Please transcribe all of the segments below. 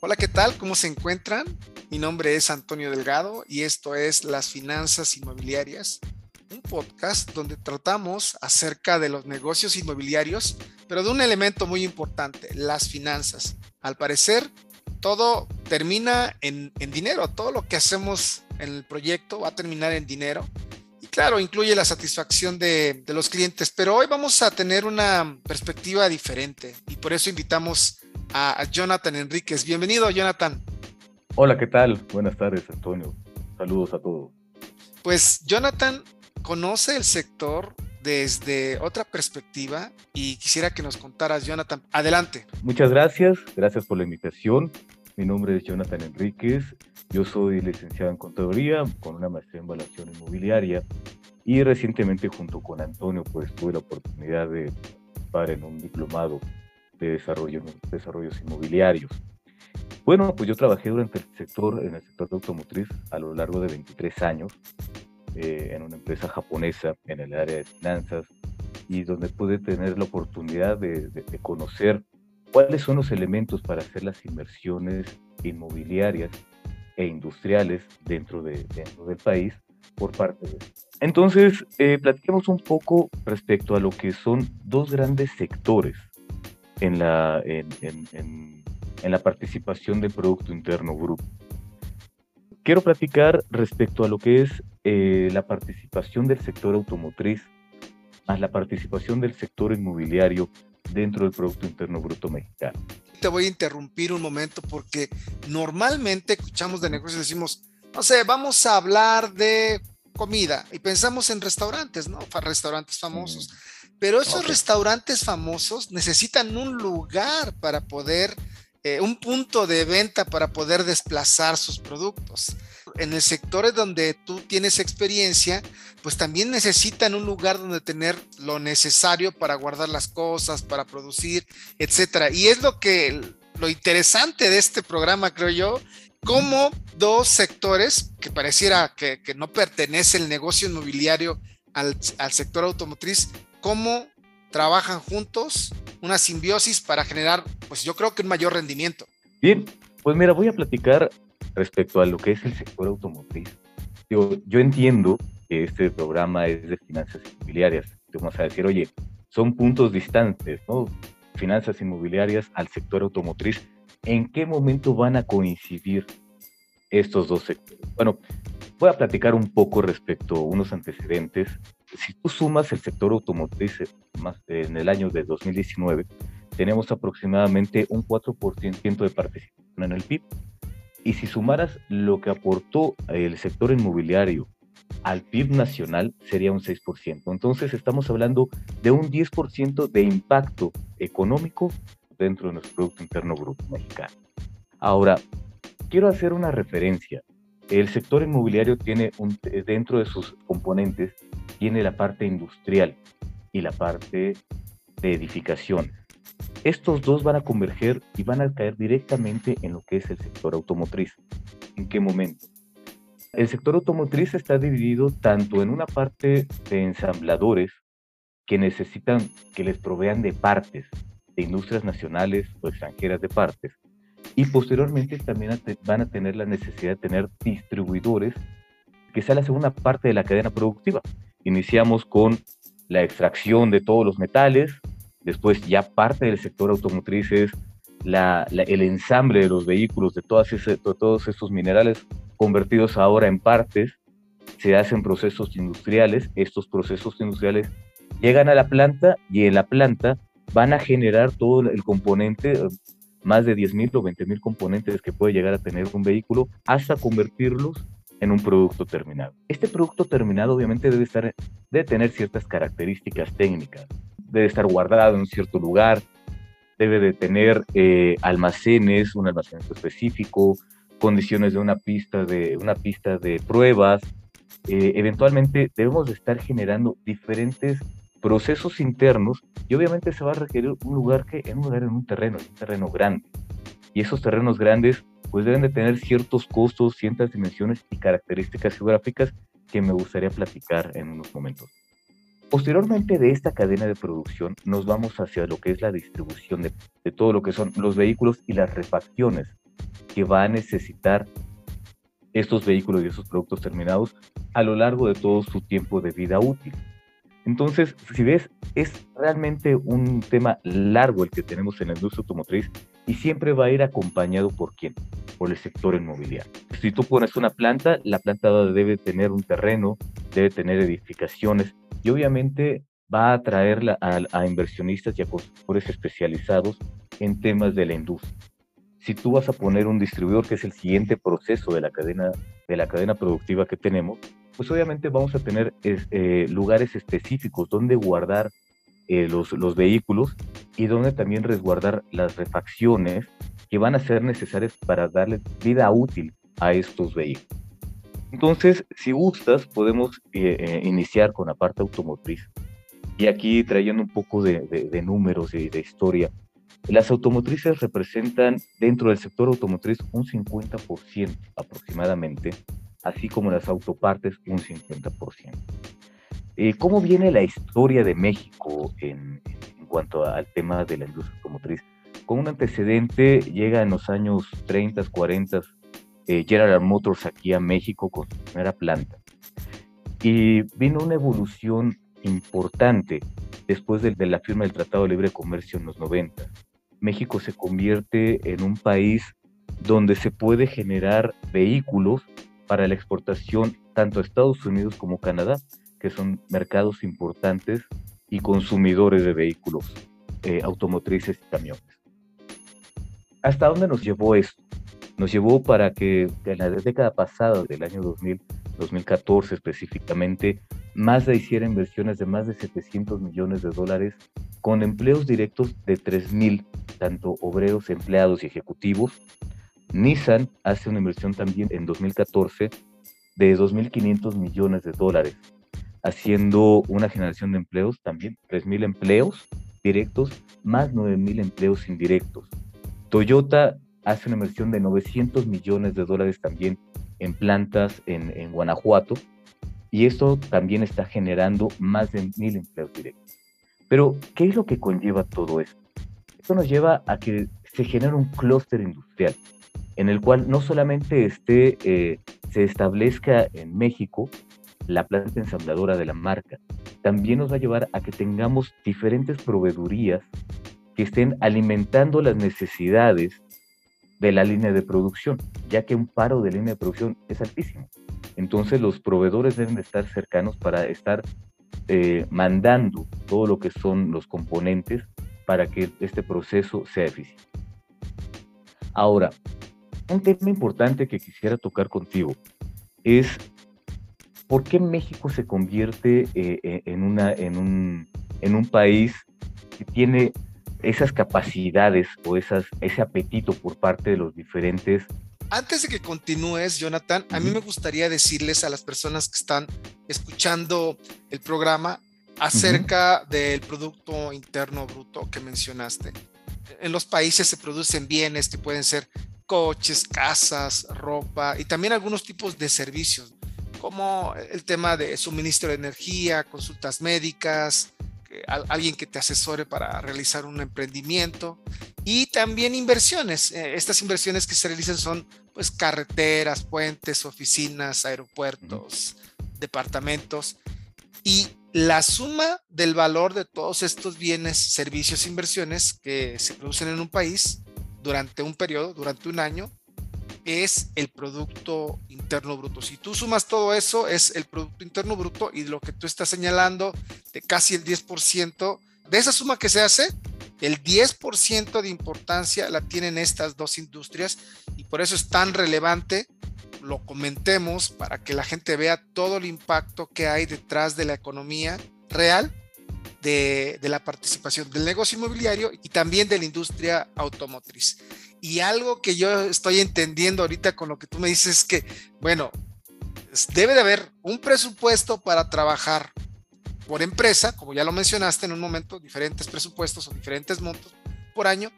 Hola, ¿qué tal? ¿Cómo se encuentran? Mi nombre es Antonio Delgado y esto es Las Finanzas Inmobiliarias, un podcast donde tratamos acerca de los negocios inmobiliarios, pero de un elemento muy importante, las finanzas. Al parecer, todo termina en, dinero, todo lo que hacemos en el proyecto va a terminar en dinero. Y claro, incluye la satisfacción de, de los clientes, pero hoy vamos a tener una perspectiva diferente y por eso invitamos a, Jonathan Enríquez. Bienvenido, Jonathan. Hola, ¿qué tal? Buenas tardes, Antonio. Saludos a todos. Pues Jonathan conoce el sector desde otra perspectiva y quisiera que nos contaras, Jonathan. Adelante. Muchas gracias, gracias por la invitación. Mi nombre es Jonathan Enríquez. Yo soy licenciado en contaduría con una maestría en evaluación inmobiliaria y recientemente junto con Antonio pues tuve la oportunidad de participar en un diplomado de desarrollo, desarrollos inmobiliarios. Bueno, pues yo trabajé durante el sector, en el sector de automotriz a lo largo de 23 años eh, en una empresa japonesa en el área de finanzas y donde pude tener la oportunidad de, conocer cuáles son los elementos para hacer las inversiones inmobiliarias e industriales dentro, de, dentro del país por parte de Entonces, eh, platiquemos un poco respecto a lo que son dos grandes sectores en la, en, en, en, la participación del Producto Interno Bruto. Quiero platicar respecto a lo que es eh, la participación del sector automotriz más la participación del sector inmobiliario dentro del Producto Interno Bruto mexicano. Te voy a interrumpir un momento porque normalmente escuchamos de negocios y decimos, no sé, vamos a hablar de comida y pensamos en restaurantes, ¿no? Restaurantes famosos. Pero esos restaurantes famosos necesitan un lugar para poder, eh, un punto de venta para poder desplazar sus productos. En el sector donde tú tienes experiencia, pues también necesitan un lugar donde tener lo necesario para guardar las cosas, para producir, etcétera. Y es lo que, lo interesante de este programa, creo yo, como dos sectores que pareciera que, no pertenece el negocio inmobiliario al, al sector automotriz cómo trabajan juntos, una simbiosis para generar, pues yo creo que un mayor rendimiento. Bien, pues mira, voy a platicar respecto a lo que es el sector automotriz. Yo, entiendo que este programa es de finanzas inmobiliarias. Vamos a decir, oye, son puntos distantes, ¿no? Finanzas inmobiliarias al sector automotriz. ¿En qué momento van a coincidir estos dos sectores? Bueno, voy a platicar un poco respecto a unos antecedentes si tú sumas el sector automotriz eh, en el año de 2019, tenemos aproximadamente un 4% de participación en el PIB. Y si sumaras lo que aportó el sector inmobiliario al PIB nacional, sería un 6%. Entonces estamos hablando de un 10% de impacto económico dentro de nuestro Producto Interno Bruto mexicano. Ahora, quiero hacer una referencia. El sector inmobiliario tiene un, dentro de sus componentes tiene la parte industrial y la parte de edificación. Estos dos van a converger y van a caer directamente en lo que es el sector automotriz. ¿En qué momento? El sector automotriz está dividido tanto en una parte de ensambladores que necesitan que les provean de partes de industrias nacionales o extranjeras de partes y posteriormente también van a tener la necesidad de tener distribuidores que sea la segunda parte de la cadena productiva. Iniciamos con la extracción de todos los metales, después ya parte del sector automotriz es la, el ensamble de los vehículos, de, todos estos minerales convertidos ahora en partes, se hacen procesos industriales, estos procesos industriales llegan a la planta y en la planta van a generar todo el componente, más de 10.000 o 20.000 componentes que puede llegar a tener un vehículo, hasta convertirlos en un producto terminado. Este producto terminado obviamente debe, estar, debe tener ciertas características técnicas, debe estar guardado en un cierto lugar, debe de tener eh, almacenes, un almacenamiento específico, condiciones de una pista de, una pista de pruebas. Eh, eventualmente debemos de estar generando diferentes procesos internos y obviamente se va a requerir un lugar que en un lugar en un terreno, un terreno grande. Y esos terrenos grandes pues deben de tener ciertos costos, ciertas dimensiones y características geográficas que me gustaría platicar en unos momentos. Posteriormente de esta cadena de producción nos vamos hacia lo que es la distribución de, todo lo que son los vehículos y las refacciones que va a necesitar estos vehículos y esos productos terminados a lo largo de todo su tiempo de vida útil. Entonces, si ves, es realmente un tema largo el que tenemos en la industria automotriz y siempre va a ir acompañado por quién? Por el sector inmobiliario. Si tú pones una planta, la planta debe tener un terreno, debe tener edificaciones y obviamente va a atraer a, inversionistas y a constructores especializados en temas de la industria. Si tú vas a poner un distribuidor, que es el siguiente proceso de la cadena, de la cadena productiva que tenemos, pues obviamente vamos a tener eh, lugares específicos donde guardar eh, los, los vehículos y donde también resguardar las refacciones que van a ser necesarias para darle vida útil a estos vehículos. Entonces, si gustas, podemos eh, iniciar con la parte automotriz. Y aquí trayendo un poco de, de números y de historia, las automotrices representan dentro del sector automotriz un 50% aproximadamente así como las autopartes un 50%. Eh, ¿Cómo viene la historia de México en, cuanto al tema de la industria automotriz? Con un antecedente llega en los años 30, 40, eh, General Motors aquí a México con su primera planta. Y vino una evolución importante después de, la firma del Tratado de Libre Comercio en los 90. México se convierte en un país donde se puede generar vehículos para la exportación tanto a Estados Unidos como Canadá, que son mercados importantes y consumidores de vehículos eh, automotrices y camiones. ¿Hasta dónde nos llevó esto? Nos llevó para que en la década pasada, del año 2000, 2014 específicamente, Mazda hiciera inversiones de más de 700 millones de dólares con empleos directos de 3.000, tanto obreros, empleados y ejecutivos, Nissan hace una inversión también en 2014 de 2.500 millones de dólares, haciendo una generación de empleos también, 3.000 empleos directos más 9.000 empleos indirectos. Toyota hace una inversión de 900 millones de dólares también en plantas en, Guanajuato y esto también está generando más de 1.000 empleos directos. Pero, ¿qué es lo que conlleva todo esto? Esto nos lleva a que se genere un clúster industrial en el cual no solamente esté, eh, se establezca en México la planta ensambladora de la marca, también nos va a llevar a que tengamos diferentes proveedurías que estén alimentando las necesidades de la línea de producción, ya que un paro de línea de producción es altísimo. Entonces los proveedores deben de estar cercanos para estar eh, mandando todo lo que son los componentes para que este proceso sea eficiente. Ahora, un tema importante que quisiera tocar contigo es por qué México se convierte eh, eh, en, una, en, un, en un país que tiene esas capacidades o esas, ese apetito por parte de los diferentes. Antes de que continúes, Jonathan, a mí me gustaría decirles a las personas que están escuchando el programa acerca del Producto Interno Bruto que mencionaste. En los países se producen bienes que pueden ser coches, casas, ropa y también algunos tipos de servicios, como el tema de suministro de energía, consultas médicas, alguien que te asesore para realizar un emprendimiento y también inversiones. Eh, estas inversiones que se realizan son pues carreteras, puentes, oficinas, aeropuertos, departamentos y la suma del valor de todos estos bienes, servicios, inversiones que se producen en un país durante un periodo, durante un año, es el Producto Interno Bruto. Si tú sumas todo eso, es el Producto Interno Bruto y lo que tú estás señalando de casi el 10%, de esa suma que se hace, el 10% de importancia la tienen estas dos industrias y por eso es tan relevante, lo comentemos para que la gente vea todo el impacto que hay detrás de la economía real de, la participación del negocio inmobiliario y también de la industria automotriz. Y algo que yo estoy entendiendo ahorita con lo que tú me dices es que, bueno, debe de haber un presupuesto para trabajar por empresa, como ya lo mencionaste en un momento, diferentes presupuestos o diferentes montos por año,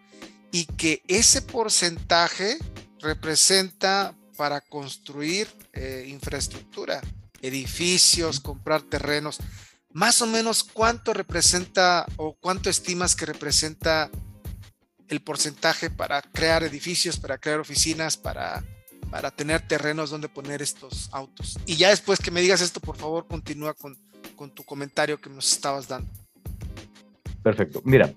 y que ese porcentaje representa para construir eh, infraestructura, edificios, comprar terrenos más o menos cuánto representa o cuánto estimas que representa el porcentaje para crear edificios, para crear oficinas, para, para tener terrenos donde poner estos autos. Y ya después que me digas esto, por favor, continúa con, con tu comentario que nos estabas dando. Perfecto. Mira,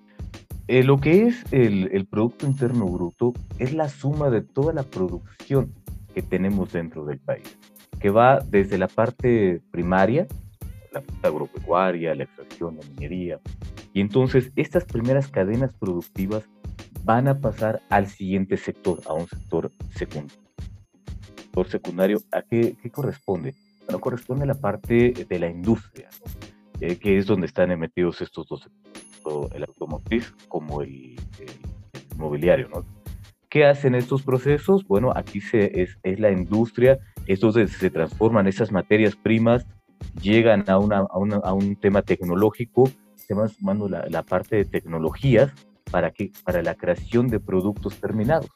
eh, lo que es el, el, Producto Interno Bruto es la suma de toda la producción que tenemos dentro del país, que va desde la parte primaria, la agropecuaria, la extracción, la minería, y entonces estas primeras cadenas productivas van a pasar al siguiente sector, a un sector secundario. Sector secundario, ¿a qué, qué corresponde? Bueno, corresponde a la parte de la industria, eh, que es donde están emitidos estos dos sectores, el automotriz como el, mobiliario, ¿no? ¿Qué hacen estos procesos? Bueno, aquí se, es, es la industria, estos se transforman esas materias primas, llegan a, una, a, una, a un tema tecnológico, se van sumando la, la parte de tecnologías para, que, para la creación de productos terminados.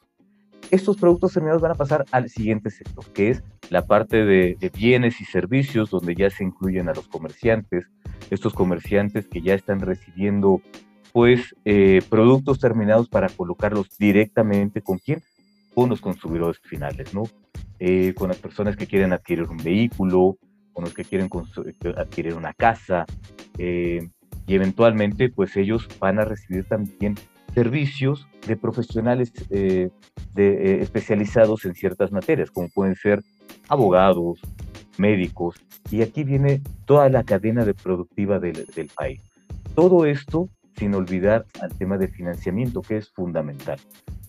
Estos productos terminados van a pasar al siguiente sector, que es la parte de, de bienes y servicios, donde ya se incluyen a los comerciantes, estos comerciantes que ya están recibiendo pues eh, productos terminados para colocarlos directamente con quién, con los consumidores finales, ¿no? Eh, con las personas que quieren adquirir un vehículo, con los que quieren adquirir una casa, eh, y eventualmente pues ellos van a recibir también servicios de profesionales eh, de, eh, especializados en ciertas materias, como pueden ser abogados, médicos, y aquí viene toda la cadena de productiva del, del país. Todo esto sin olvidar al tema de financiamiento, que es fundamental.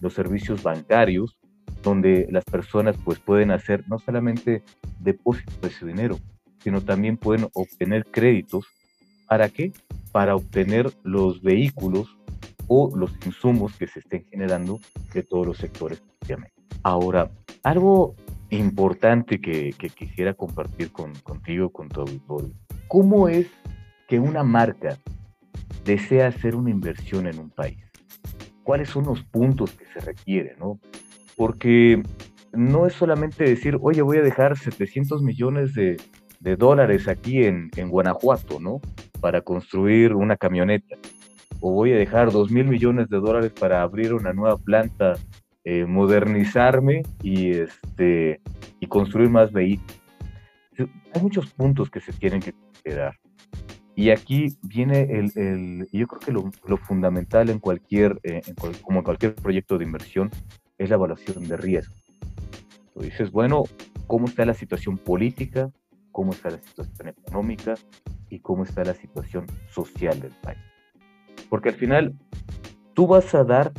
Los servicios bancarios, donde las personas pues pueden hacer no solamente depósitos de su dinero, sino también pueden obtener créditos. ¿Para qué? para obtener los vehículos o los insumos que se estén generando de todos los sectores. Ahora, algo importante que, quisiera compartir con, contigo, con tu auditorio. ¿Cómo es que una marca desea hacer una inversión en un país? ¿Cuáles son los puntos que se requieren? ¿no? Porque no es solamente decir, oye, voy a dejar 700 millones de, de dólares aquí en, en Guanajuato, ¿no? para construir una camioneta, o voy a dejar dos mil millones de dólares para abrir una nueva planta, eh, modernizarme y, este, y construir más vehículos. Hay muchos puntos que se tienen que quedar. Y aquí viene el, el yo creo que lo, fundamental en cualquier, eh, como en cualquier proyecto de inversión, es la evaluación de riesgo. Tú dices, bueno, ¿cómo está la situación política? ¿Cómo está la situación económica? y cómo está la situación social del país. Porque al final tú vas a dar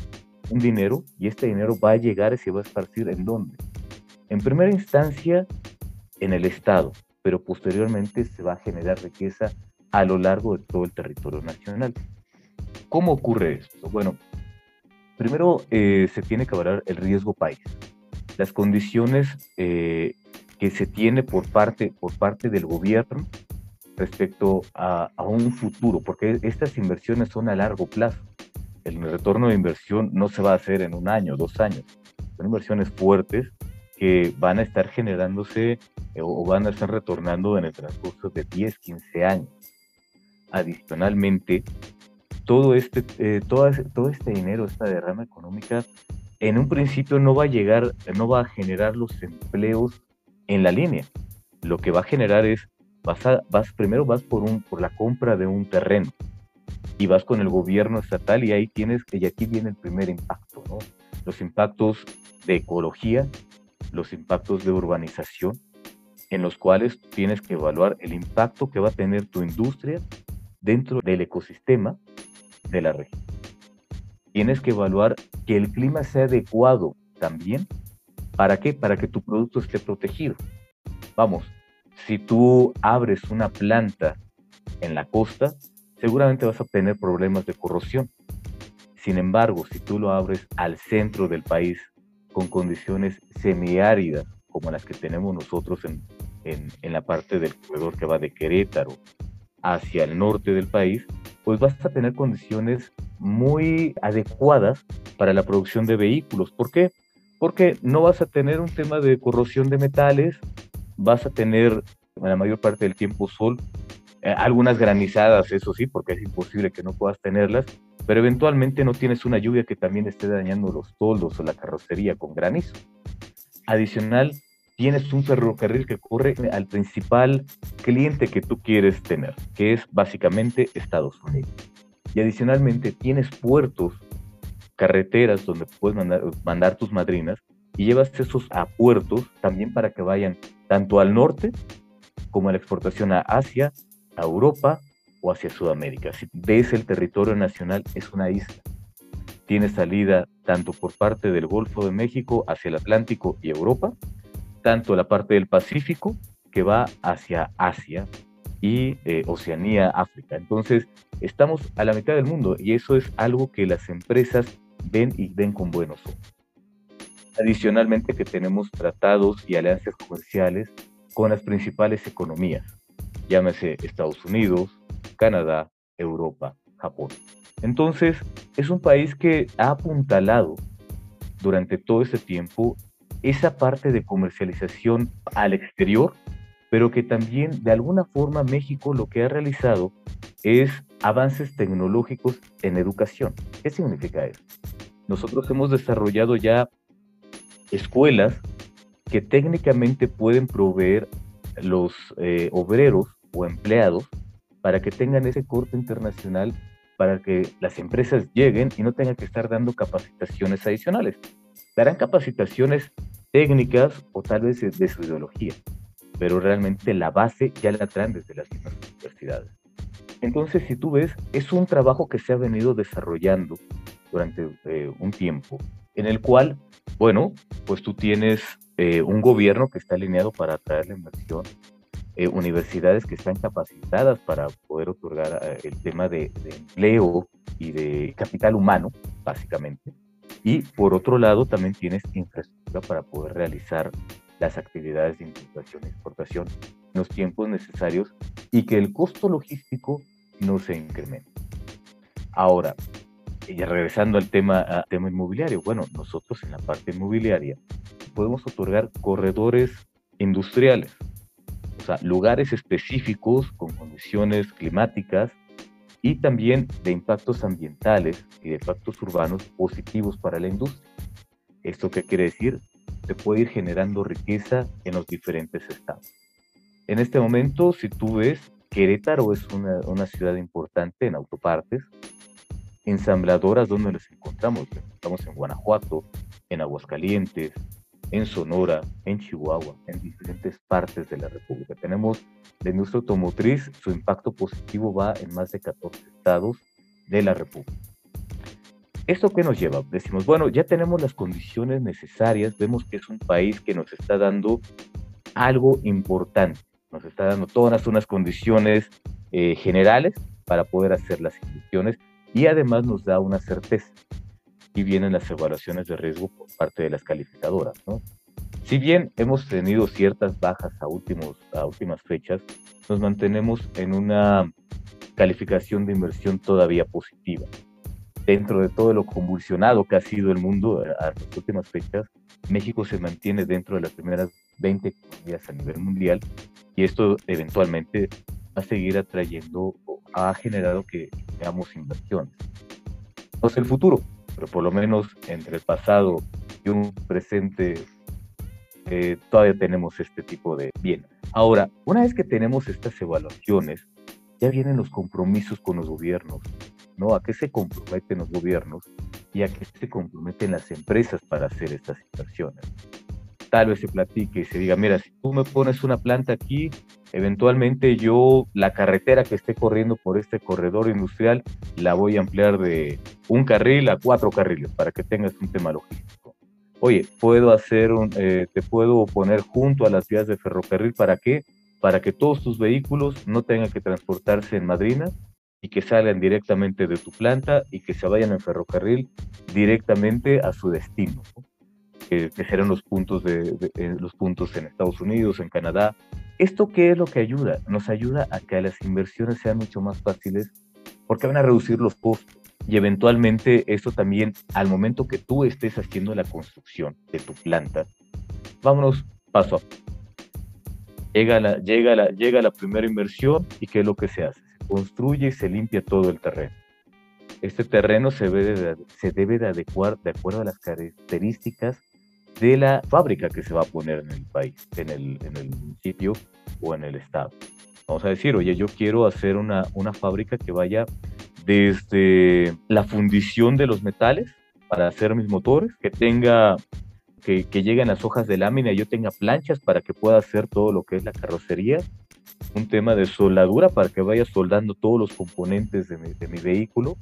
un dinero y este dinero va a llegar y se va a esparcir en dónde? En primera instancia en el Estado, pero posteriormente se va a generar riqueza a lo largo de todo el territorio nacional. ¿Cómo ocurre esto? Bueno, primero eh, se tiene que evaluar el riesgo país, las condiciones eh, que se tiene por parte, por parte del gobierno respecto a, un futuro, porque estas inversiones son a largo plazo. El retorno de inversión no se va a hacer en un año, dos años. Son inversiones fuertes que van a estar generándose eh, o van a estar retornando en el transcurso de 10, 15 años. Adicionalmente, todo este, eh, todo, este dinero, esta derrama económica, en un principio no va a llegar, no va a generar los empleos en la línea. Lo que va a generar es vas, primero vas por, un, por la compra de un terreno y vas con el gobierno estatal y ahí tienes, y aquí viene el primer impacto, ¿no? Los impactos de ecología, los impactos de urbanización, en los cuales tienes que evaluar el impacto que va a tener tu industria dentro del ecosistema de la región. Tienes que evaluar que el clima sea adecuado también. ¿Para qué? Para que tu producto esté protegido. Vamos, si tú abres una planta en la costa, seguramente vas a tener problemas de corrosión. Sin embargo, si tú lo abres al centro del país con condiciones semiáridas como las que tenemos nosotros en, en, la parte del corredor que va de Querétaro hacia el norte del país, pues vas a tener condiciones muy adecuadas para la producción de vehículos. ¿Por qué? Porque no vas a tener un tema de corrosión de metales, vas a tener la mayor parte del tiempo sol, eh, algunas granizadas, eso sí, porque es imposible que no puedas tenerlas, pero eventualmente no tienes una lluvia que también esté dañando los toldos o la carrocería con granizo. Adicional, tienes un ferrocarril que corre al principal cliente que tú quieres tener, que es básicamente Estados Unidos. Y adicionalmente tienes puertos, carreteras donde puedes mandar, tus madrinas y llevas esos a puertos también para que vayan tanto al norte como a la exportación a Asia, a Europa o hacia Sudamérica. Si ves el territorio nacional, es una isla. Tiene salida tanto por parte del Golfo de México hacia el Atlántico y Europa, tanto la parte del Pacífico que va hacia Asia y eh, Oceanía, África. Entonces, estamos a la mitad del mundo y eso es algo que las empresas ven y ven con buenos ojos. Adicionalmente que tenemos tratados y alianzas comerciales con las principales economías, llámese Estados Unidos, Canadá, Europa, Japón. Entonces, es un país que ha apuntalado durante todo ese tiempo esa parte de comercialización al exterior, pero que también de alguna forma México lo que ha realizado es avances tecnológicos en educación. ¿Qué significa eso? Nosotros hemos desarrollado ya escuelas que técnicamente pueden proveer los eh, obreros o empleados para que tengan ese corte internacional, para que las empresas lleguen y no tengan que estar dando capacitaciones adicionales. Darán capacitaciones técnicas o tal vez de su ideología, pero realmente la base ya la traen desde las mismas universidades. Entonces, si tú ves, es un trabajo que se ha venido desarrollando durante eh, un tiempo, en el cual, bueno, pues tú tienes eh, un gobierno que está alineado para atraer la inversión, eh, universidades que están capacitadas para poder otorgar eh, el tema de, empleo y de capital humano, básicamente. Y por otro lado, también tienes infraestructura para poder realizar las actividades de importación y exportación en los tiempos necesarios y que el costo logístico no se incremente. Ahora, ya regresando al tema, al tema inmobiliario, bueno, nosotros en la parte inmobiliaria podemos otorgar corredores industriales o sea, lugares específicos con condiciones climáticas y también de impactos ambientales y de impactos urbanos positivos para la industria. ¿Esto qué quiere decir? Se puede ir generando riqueza en los diferentes estados. En este momento, si tú ves, Querétaro es una, una ciudad importante en autopartes, ensambladoras donde nos encontramos, estamos en Guanajuato, en Aguascalientes, en Sonora, en Chihuahua, en diferentes partes de la República. Tenemos la industria automotriz, su impacto positivo va en más de 14 estados de la República. ¿Esto qué nos lleva? Decimos, bueno, ya tenemos las condiciones necesarias, vemos que es un país que nos está dando algo importante, nos está dando todas unas condiciones eh, generales para poder hacer las inversiones y además nos da una certeza y vienen las evaluaciones de riesgo por parte de las calificadoras. ¿no? Si bien hemos tenido ciertas bajas a, últimos, a últimas fechas, nos mantenemos en una calificación de inversión todavía positiva. Dentro de todo lo convulsionado que ha sido el mundo a las últimas fechas, México se mantiene dentro de las primeras 20 economías a nivel mundial y esto eventualmente va a seguir atrayendo o ha generado que veamos inversiones. Entonces el futuro, pero por lo menos entre el pasado y un presente eh, todavía tenemos este tipo de bien. Ahora, una vez que tenemos estas evaluaciones, ya vienen los compromisos con los gobiernos, ¿no? ¿A qué se comprometen los gobiernos y a qué se comprometen las empresas para hacer estas inversiones? Tal vez se platique y se diga, mira, si tú me pones una planta aquí, eventualmente yo la carretera que esté corriendo por este corredor industrial la voy a ampliar de un carril a cuatro carriles para que tengas un tema logístico. Oye, puedo hacer un, eh, te puedo poner junto a las vías de ferrocarril para qué? Para que todos tus vehículos no tengan que transportarse en Madrina y que salgan directamente de tu planta y que se vayan en ferrocarril directamente a su destino, que, serán los puntos, de, los puntos en Estados Unidos, en Canadá, ¿Esto qué es lo que ayuda? Nos ayuda a que las inversiones sean mucho más fáciles porque van a reducir los costos. Y eventualmente esto también, al momento que tú estés haciendo la construcción de tu planta, vámonos paso a paso. Llega la, llega, la, llega la primera inversión y ¿qué es lo que se hace? Se construye y se limpia todo el terreno. Este terreno se debe de, se debe de adecuar de acuerdo a las características de la fábrica que se va a poner en el país, en el, en el municipio o en el estado. Vamos a decir, oye, yo quiero hacer una, una fábrica que vaya desde la fundición de los metales para hacer mis motores, que tenga, que, que lleguen las hojas de lámina y yo tenga planchas para que pueda hacer todo lo que es la carrocería, un tema de soldadura para que vaya soldando todos los componentes de mi, de mi vehículo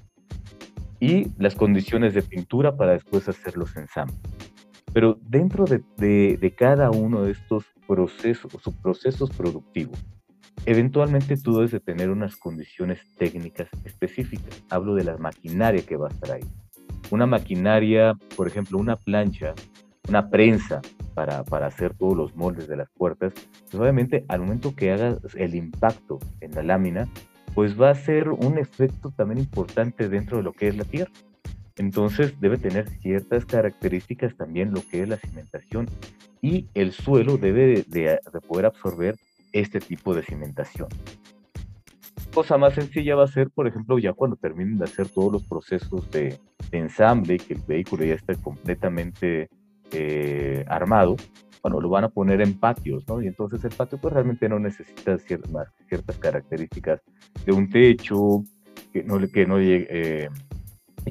y las condiciones de pintura para después hacer los ensambles. Pero dentro de, de, de cada uno de estos procesos, subprocesos productivos, eventualmente tú debes de tener unas condiciones técnicas específicas. Hablo de la maquinaria que va a estar ahí. Una maquinaria, por ejemplo, una plancha, una prensa para, para hacer todos los moldes de las puertas, pues obviamente al momento que hagas el impacto en la lámina, pues va a ser un efecto también importante dentro de lo que es la tierra. Entonces debe tener ciertas características también lo que es la cimentación y el suelo debe de, de poder absorber este tipo de cimentación. Cosa más sencilla va a ser, por ejemplo, ya cuando terminen de hacer todos los procesos de, de ensamble, que el vehículo ya esté completamente eh, armado, bueno, lo van a poner en patios, ¿no? Y entonces el patio pues realmente no necesita ciertas, ciertas características de un techo, que no, que no llegue, eh,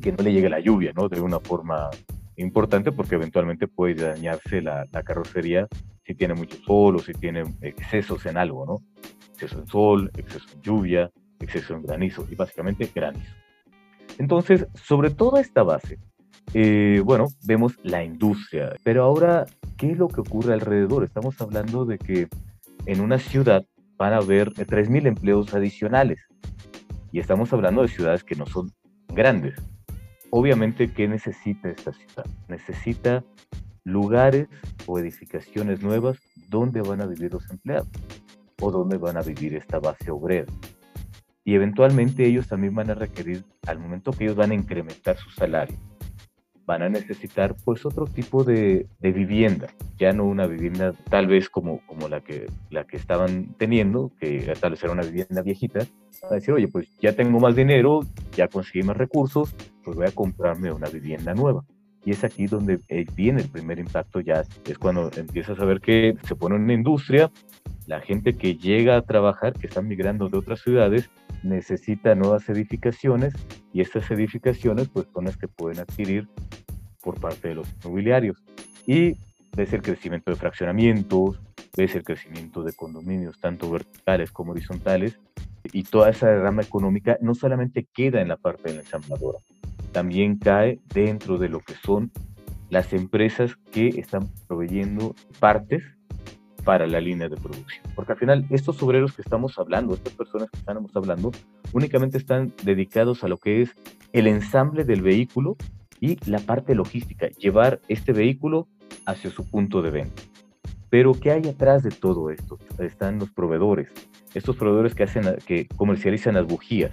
que no le llegue la lluvia, ¿no? De una forma importante porque eventualmente puede dañarse la, la carrocería si tiene mucho sol o si tiene excesos en algo, ¿no? Exceso en sol, exceso en lluvia, exceso en granizo y básicamente granizo. Entonces, sobre toda esta base, eh, bueno, vemos la industria, pero ahora, ¿qué es lo que ocurre alrededor? Estamos hablando de que en una ciudad van a haber 3.000 empleos adicionales y estamos hablando de ciudades que no son grandes. Obviamente, ¿qué necesita esta ciudad? Necesita lugares o edificaciones nuevas donde van a vivir los empleados o donde van a vivir esta base obrera. Y eventualmente ellos también van a requerir, al momento que ellos van a incrementar su salario, van a necesitar pues otro tipo de, de, vivienda, ya no una vivienda tal vez como, como la, que, la que estaban teniendo, que tal vez era una vivienda viejita, a decir, oye, pues ya tengo más dinero, ya conseguí más recursos, pues voy a comprarme una vivienda nueva. Y es aquí donde eh, viene el primer impacto ya, es cuando empiezas a ver que se pone una industria, la gente que llega a trabajar, que están migrando de otras ciudades, necesita nuevas edificaciones y estas edificaciones pues son las que pueden adquirir por parte de los inmobiliarios. Y ves el crecimiento de fraccionamientos, ves el crecimiento de condominios, tanto verticales como horizontales, y toda esa rama económica no solamente queda en la parte de la ensambladora, también cae dentro de lo que son las empresas que están proveyendo partes para la línea de producción. Porque al final estos obreros que estamos hablando, estas personas que estamos hablando, únicamente están dedicados a lo que es el ensamble del vehículo y la parte logística, llevar este vehículo hacia su punto de venta. Pero ¿qué hay atrás de todo esto? Están los proveedores, estos proveedores que hacen que comercializan las bujías,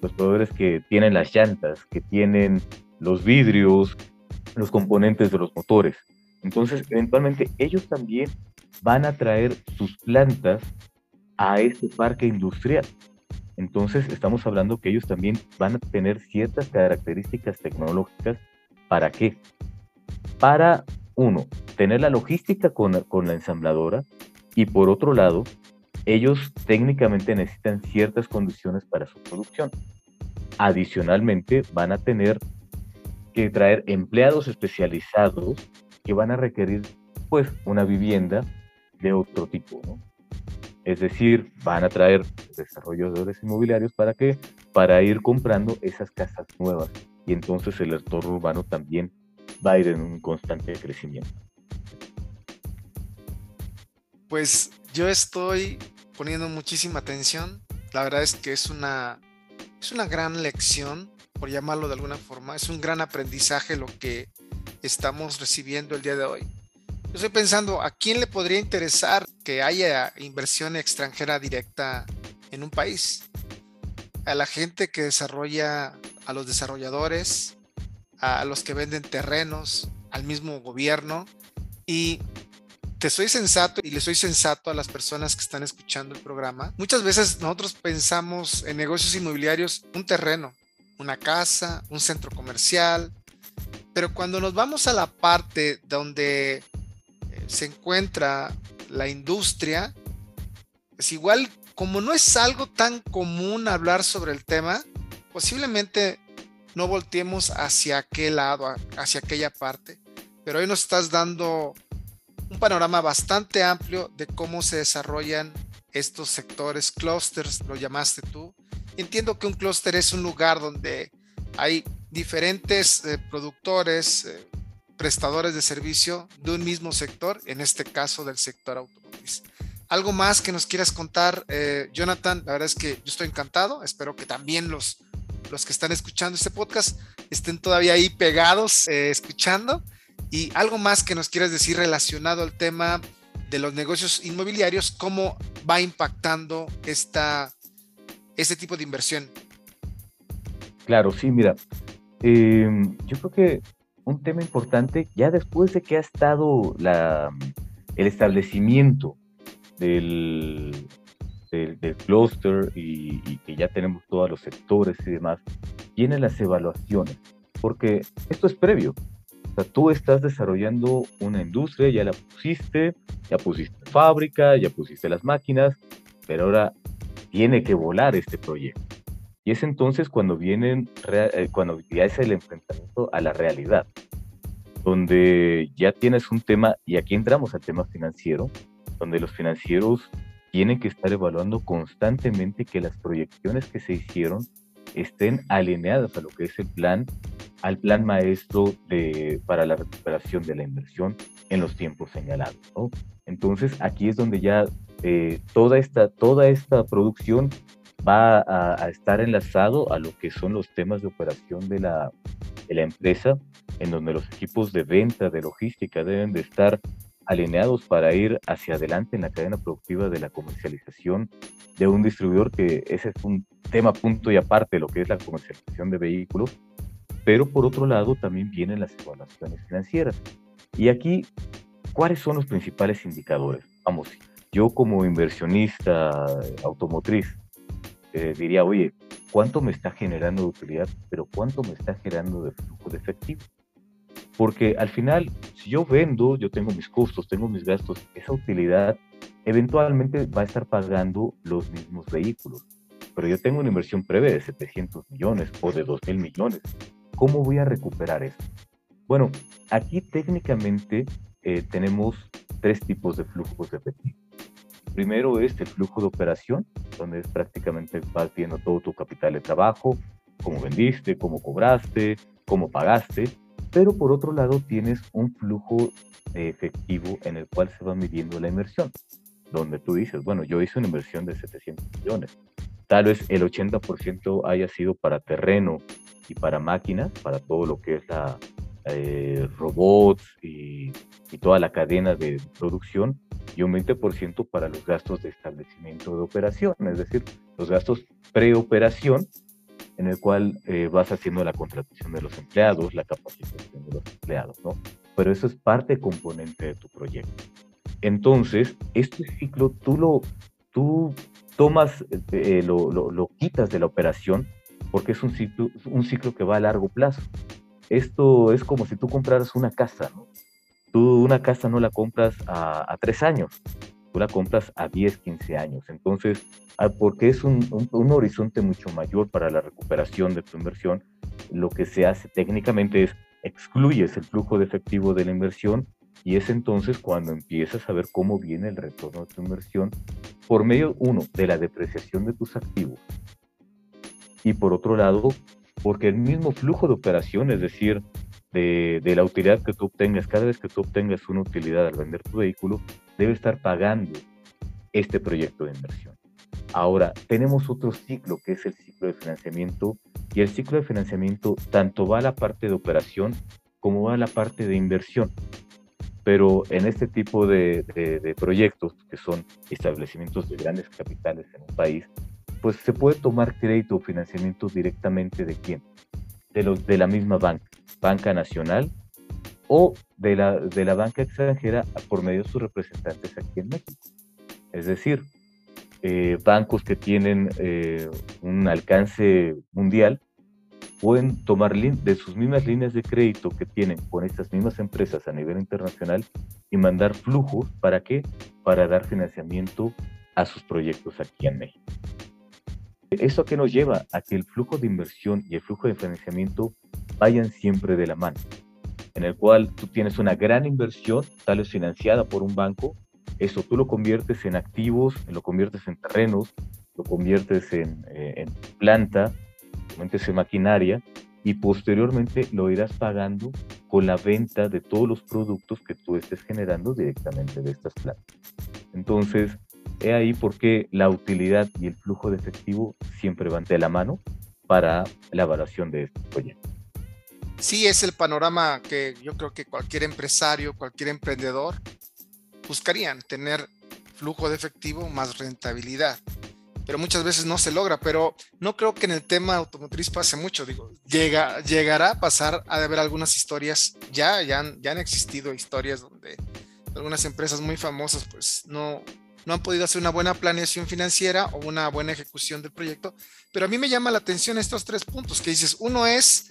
los proveedores que tienen las llantas, que tienen los vidrios, los componentes de los motores. Entonces, eventualmente ellos también van a traer sus plantas a este parque industrial. Entonces, estamos hablando que ellos también van a tener ciertas características tecnológicas. ¿Para qué? Para, uno, tener la logística con, con la ensambladora y por otro lado, ellos técnicamente necesitan ciertas condiciones para su producción. Adicionalmente, van a tener que traer empleados especializados que van a requerir pues una vivienda de otro tipo, ¿no? Es decir, van a traer desarrolladores inmobiliarios para que para ir comprando esas casas nuevas y entonces el entorno urbano también va a ir en un constante crecimiento. Pues yo estoy poniendo muchísima atención. La verdad es que es una es una gran lección, por llamarlo de alguna forma, es un gran aprendizaje lo que estamos recibiendo el día de hoy. Yo estoy pensando, ¿a quién le podría interesar que haya inversión extranjera directa en un país? A la gente que desarrolla, a los desarrolladores, a los que venden terrenos, al mismo gobierno. Y te soy sensato y le soy sensato a las personas que están escuchando el programa. Muchas veces nosotros pensamos en negocios inmobiliarios un terreno, una casa, un centro comercial, pero cuando nos vamos a la parte donde eh, se encuentra la industria, es igual como no es algo tan común hablar sobre el tema, posiblemente no volteemos hacia aquel lado, hacia aquella parte. Pero hoy nos estás dando un panorama bastante amplio de cómo se desarrollan estos sectores, clusters, lo llamaste tú. Entiendo que un clúster es un lugar donde hay diferentes eh, productores, eh, prestadores de servicio de un mismo sector, en este caso del sector automotriz. ¿Algo más que nos quieras contar, eh, Jonathan? La verdad es que yo estoy encantado. Espero que también los, los que están escuchando este podcast estén todavía ahí pegados, escuchando. Y algo más que nos quieras decir relacionado al tema de los negocios inmobiliarios, cómo va impactando esta, este tipo de inversión. Claro, sí, mira, em, yo creo que un tema importante, ya después de que ha estado la, el establecimiento del, del, clúster y, y, que ya tenemos todos los sectores y demás, vienen las evaluaciones, porque esto es previo. O sea, tú estás desarrollando una industria, ya la pusiste, ya pusiste fábrica, ya pusiste las máquinas, pero ahora tiene que volar este proyecto. Y es entonces cuando vienen, eh, cuando ya es el enfrentamiento a la realidad, donde ya tienes un tema, y aquí entramos al tema financiero, donde los financieros tienen que estar evaluando constantemente que las proyecciones que se hicieron estén alineadas a lo que es el plan, al plan maestro de, para la recuperación de la inversión en los tiempos señalados. Entonces aquí es donde ya eh, toda, esta, toda esta producción va a, estar enlazado a lo que son los temas de operación de la, de la empresa, en donde los equipos de venta, de logística deben de estar alineados para ir hacia adelante en la cadena productiva de la comercialización de un distribuidor, que ese es un tema punto y aparte lo que es la comercialización de vehículos, pero por otro lado también vienen las evaluaciones financieras. Y aquí, ¿cuáles son los principales indicadores? Vamos, yo como inversionista automotriz eh, diría, oye, ¿cuánto me está generando de utilidad, pero cuánto me está generando de flujo de efectivo? Porque al final, si yo vendo, yo tengo mis costos, tengo mis gastos, esa utilidad eventualmente va a estar pagando los mismos vehículos. Pero yo tengo una inversión previa de 700 millones o de 2 mil millones. ¿Cómo voy a recuperar eso? Bueno, aquí técnicamente eh, tenemos tres tipos de flujos de efectivo. Primero es el flujo de operación, donde es prácticamente vas viendo todo tu capital de trabajo, cómo vendiste, cómo cobraste, cómo pagaste pero por otro lado tienes un flujo efectivo en el cual se va midiendo la inversión, donde tú dices, bueno, yo hice una inversión de 700 millones, tal vez el 80% haya sido para terreno y para máquinas, para todo lo que es la eh, robots y, y, toda la cadena de producción, y un 20% para los gastos de establecimiento de operación, es decir, los gastos preoperación en el cual eh, vas haciendo la contratación de los empleados, la capacitación de los empleados, ¿no? Pero eso es parte componente de tu proyecto. Entonces, este ciclo tú lo, tú tomas, eh, lo, lo, quitas de la operación porque es un ciclo, un ciclo que va a largo plazo. Esto es como si tú compraras una casa. Tú una casa no la compras a, tres años, tú la compras a 10, 15 años. Entonces, ah, porque es un, un, horizonte mucho mayor para la recuperación de tu inversión, lo que se hace técnicamente es excluyes el flujo de efectivo de la inversión y es entonces cuando empiezas a ver cómo viene el retorno de tu inversión por medio, uno, de la depreciación de tus activos y por otro lado, porque el mismo flujo de operación, es decir, de, la utilidad que tú obtengas, cada vez que tú obtengas una utilidad al vender tu vehículo, debe estar pagando este proyecto de inversión. Ahora, tenemos otro ciclo que es el ciclo de financiamiento y el ciclo de financiamiento tanto va a la parte de operación como va a la parte de inversión. Pero en este tipo de, de, proyectos, que son establecimientos de grandes capitales en un país, pues se puede tomar crédito o financiamiento directamente de quién? De, los, de la misma banca, banca nacional o de la, de la banca extranjera por medio de sus representantes aquí en México. Es decir, eh, bancos que tienen eh, un alcance mundial pueden tomar de sus mismas líneas de crédito que tienen con estas mismas empresas a nivel internacional y mandar flujos, ¿para qué? Para dar financiamiento a sus proyectos aquí en México. ¿Eso que nos lleva? A que el flujo de inversión y el flujo de financiamiento vayan siempre de la mano, en el cual tú tienes una gran inversión, tal vez financiada por un banco, eso tú lo conviertes en activos, lo conviertes en terrenos, lo conviertes en, eh, en planta, en maquinaria, y posteriormente lo irás pagando con la venta de todos los productos que tú estés generando directamente de estas plantas. Entonces, he ahí por qué la utilidad y el flujo de efectivo siempre van de la mano para la evaluación de este proyecto. Sí, es el panorama que yo creo que cualquier empresario, cualquier emprendedor buscarían, tener flujo de efectivo más rentabilidad pero muchas veces no se logra. Pero no creo que en el tema automotriz pase mucho. Digo, llega, llegará a pasar, a haber algunas historias, ya, ya, han, ya han existido historias donde algunas empresas muy famosas pues no, no han podido hacer una buena planeación financiera o una buena ejecución del proyecto. Pero a mí me llama la atención estos tres puntos que dices. Uno es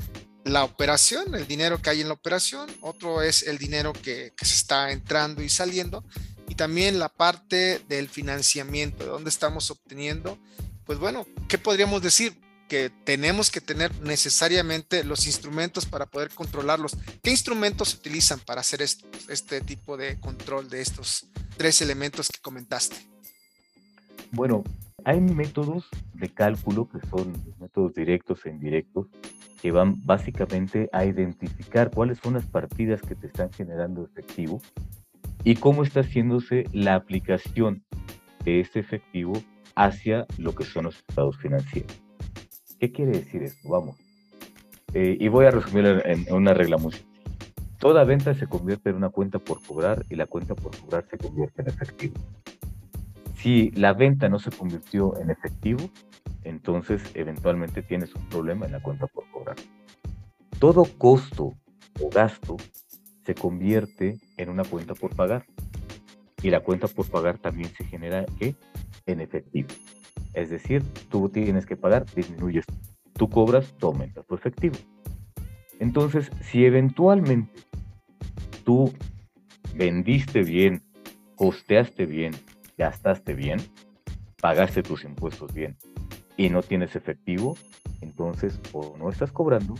la operación, el dinero que hay en la operación. Otro es el dinero que se está entrando y saliendo y también la parte del financiamiento, de dónde estamos obteniendo. Pues bueno, ¿qué podríamos decir? Que tenemos que tener necesariamente los instrumentos para poder controlarlos. ¿Qué instrumentos se utilizan para hacer este tipo de control de estos tres elementos que comentaste? Bueno, hay métodos de cálculo que son métodos directos e indirectos que van básicamente a identificar cuáles son las partidas que te están generando efectivo y cómo está haciéndose la aplicación de este efectivo hacia lo que son los estados financieros. ¿Qué quiere decir esto? Vamos. Eh, y voy a resumir en, una regla muy sencilla. Toda venta se convierte en una cuenta por cobrar y la cuenta por cobrar se convierte en efectivo. Si la venta no se convirtió en efectivo, entonces eventualmente tienes un problema en la cuenta por cobrar. Todo costo o gasto se convierte en una cuenta por pagar. Y la cuenta por pagar también se genera ¿qué? en efectivo. Es decir, tú tienes que pagar, disminuyes. Tú cobras, tú aumentas tu efectivo. Entonces, si eventualmente tú vendiste bien, costeaste bien, gastaste bien, pagaste tus impuestos bien y no tienes efectivo, entonces o no estás cobrando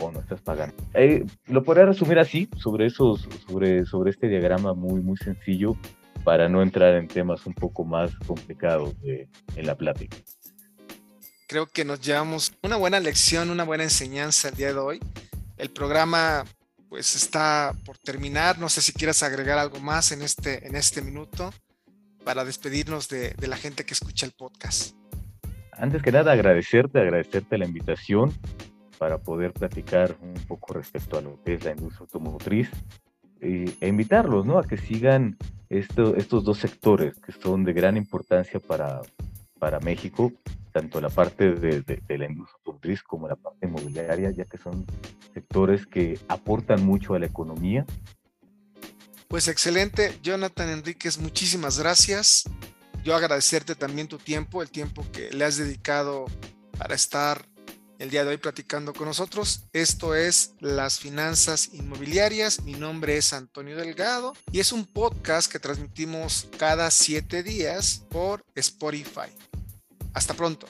o no estás pagando. Eh, lo podría resumir así, sobre, esos, sobre, sobre este diagrama muy, muy sencillo, para no entrar en temas un poco más complicados en la plática. Creo que nos llevamos una buena lección, una buena enseñanza el día de hoy. El programa pues está por terminar. No sé si quieras agregar algo más en este, en este minuto para despedirnos de, de la gente que escucha el podcast. Antes que nada, agradecerte, agradecerte la invitación para poder platicar un poco respecto a lo que es la industria automotriz e invitarlos ¿no? a que sigan esto, estos dos sectores que son de gran importancia para, para México, tanto la parte de, de, la industria automotriz como la parte inmobiliaria, ya que son sectores que aportan mucho a la economía. Pues excelente, Jonathan Enríquez, muchísimas gracias. Yo agradecerte también tu tiempo, el tiempo que le has dedicado para estar el día de hoy platicando con nosotros. Esto es Las Finanzas Inmobiliarias. Mi nombre es Antonio Delgado y es un podcast que transmitimos cada siete días por Spotify. Hasta pronto.